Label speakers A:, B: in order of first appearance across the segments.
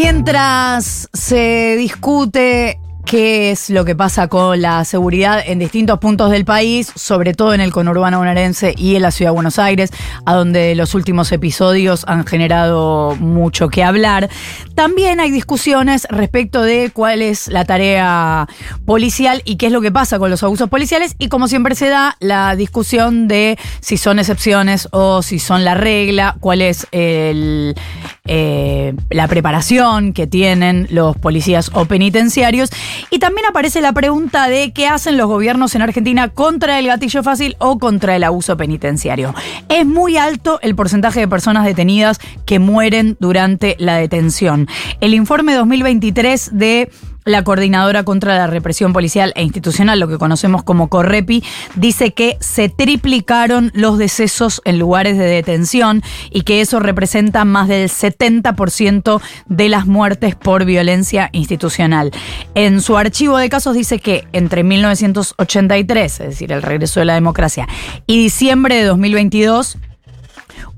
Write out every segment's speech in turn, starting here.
A: Mientras se discute qué es lo que pasa con la seguridad en distintos puntos del país, sobre todo en el conurbano bonaerense y en la ciudad de Buenos Aires, a donde los últimos episodios han generado mucho que hablar. También hay discusiones respecto de cuál es la tarea policial y qué es lo que pasa con los abusos policiales y como siempre se da la discusión de si son excepciones o si son la regla, cuál es el, eh, la preparación que tienen los policías o penitenciarios y también aparece la pregunta de qué hacen los gobiernos en Argentina contra el gatillo fácil o contra el abuso penitenciario. Es muy alto el porcentaje de personas detenidas que mueren durante la detención. El informe 2023 de la coordinadora contra la represión policial e institucional, lo que conocemos como CORREPI, dice que se triplicaron los decesos en lugares de detención y que eso representa más del 70% de las muertes por violencia institucional. En su archivo de casos dice que entre 1983, es decir, el regreso de la democracia, y diciembre de 2022,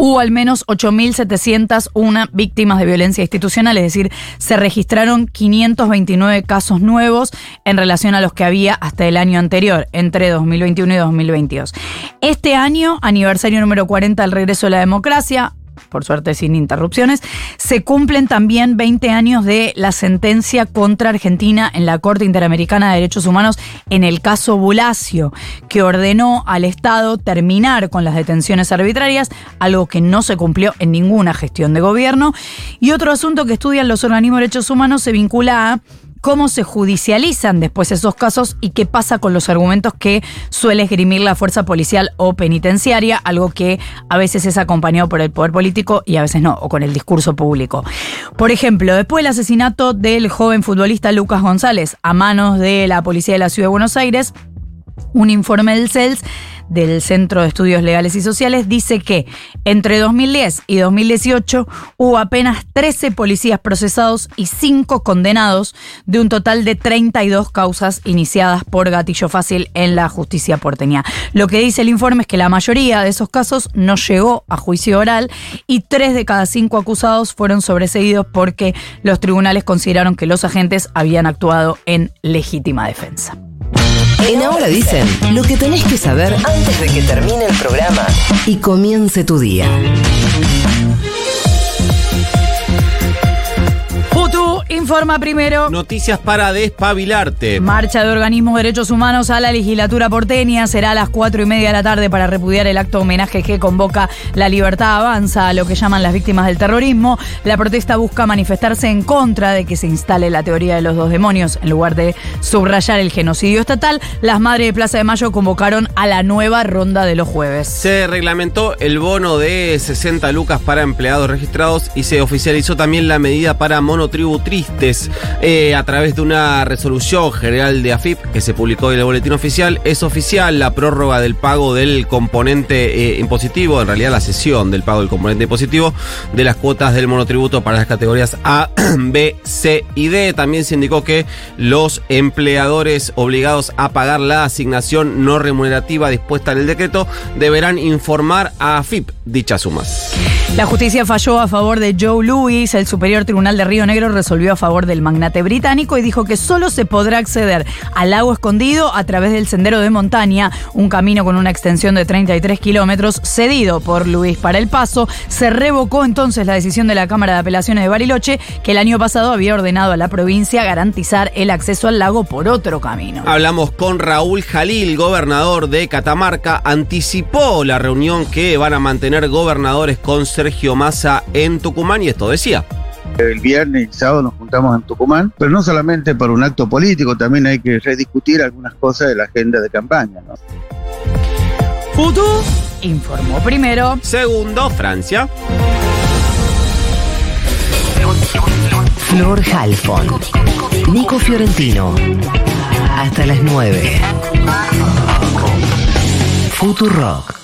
A: hubo al menos 8.701 víctimas de violencia institucional, es decir, se registraron 529 casos nuevos en relación a los que había hasta el año anterior, entre 2021 y 2022. Este año, aniversario número 40 del regreso de la democracia, por suerte sin interrupciones, se cumplen también 20 años de la sentencia contra Argentina en la Corte Interamericana de Derechos Humanos en el caso Bulacio, que ordenó al Estado terminar con las detenciones arbitrarias, algo que no se cumplió en ninguna gestión de gobierno. Y otro asunto que estudian los organismos de derechos humanos se vincula a cómo se judicializan después esos casos y qué pasa con los argumentos que suele esgrimir la fuerza policial o penitenciaria, algo que a veces es acompañado por el poder político y a veces no, o con el discurso público. Por ejemplo, después del asesinato del joven futbolista Lucas González a manos de la policía de la Ciudad de Buenos Aires, un informe del CELS del Centro de Estudios Legales y Sociales dice que entre 2010 y 2018 hubo apenas 13 policías procesados y 5 condenados de un total de 32 causas iniciadas por gatillo fácil en la justicia porteña. Lo que dice el informe es que la mayoría de esos casos no llegó a juicio oral y 3 de cada 5 acusados fueron sobreseídos porque los tribunales consideraron que los agentes habían actuado en legítima defensa.
B: En Ahora dicen lo que tenés que saber antes de que termine el programa y comience tu día.
A: Informa primero.
C: Noticias para despabilarte.
A: Marcha de organismos de derechos humanos a la legislatura porteña será a las cuatro y media de la tarde para repudiar el acto homenaje que convoca La Libertad Avanza a lo que llaman las víctimas del terrorismo. La protesta busca manifestarse en contra de que se instale la teoría de los dos demonios en lugar de subrayar el genocidio estatal. Las madres de Plaza de Mayo convocaron a la nueva ronda de los jueves.
C: Se reglamentó el bono de 60 lucas para empleados registrados y se oficializó también la medida para eh, a través de una resolución general de AFIP que se publicó en el boletín oficial. Es oficial la prórroga del pago del componente eh, impositivo, en realidad la cesión del pago del componente impositivo de las cuotas del monotributo para las categorías A, B, C y D. También se indicó que los empleadores obligados a pagar la asignación no remunerativa dispuesta en el decreto deberán informar a AFIP dichas sumas.
A: La justicia falló a favor de Joe Louis. El Superior Tribunal de Río Negro resolvió a del magnate británico y dijo que solo se podrá acceder al lago escondido a través del sendero de montaña, un camino con una extensión de 33 kilómetros cedido por Luis para el paso. Se revocó entonces la decisión de la Cámara de Apelaciones de Bariloche, que el año pasado había ordenado a la provincia garantizar el acceso al lago por otro camino.
C: Hablamos con Raúl Jalil, gobernador de Catamarca. Anticipó la reunión que van a mantener gobernadores con Sergio Massa en Tucumán y esto decía.
D: El viernes y sábado nos juntamos en Tucumán, pero no solamente por un acto político, también hay que rediscutir algunas cosas de la agenda de campaña. ¿no?
A: Futu informó primero.
C: Segundo, Francia.
B: Flor Halfon. Nico Fiorentino. Hasta las 9. Futurock.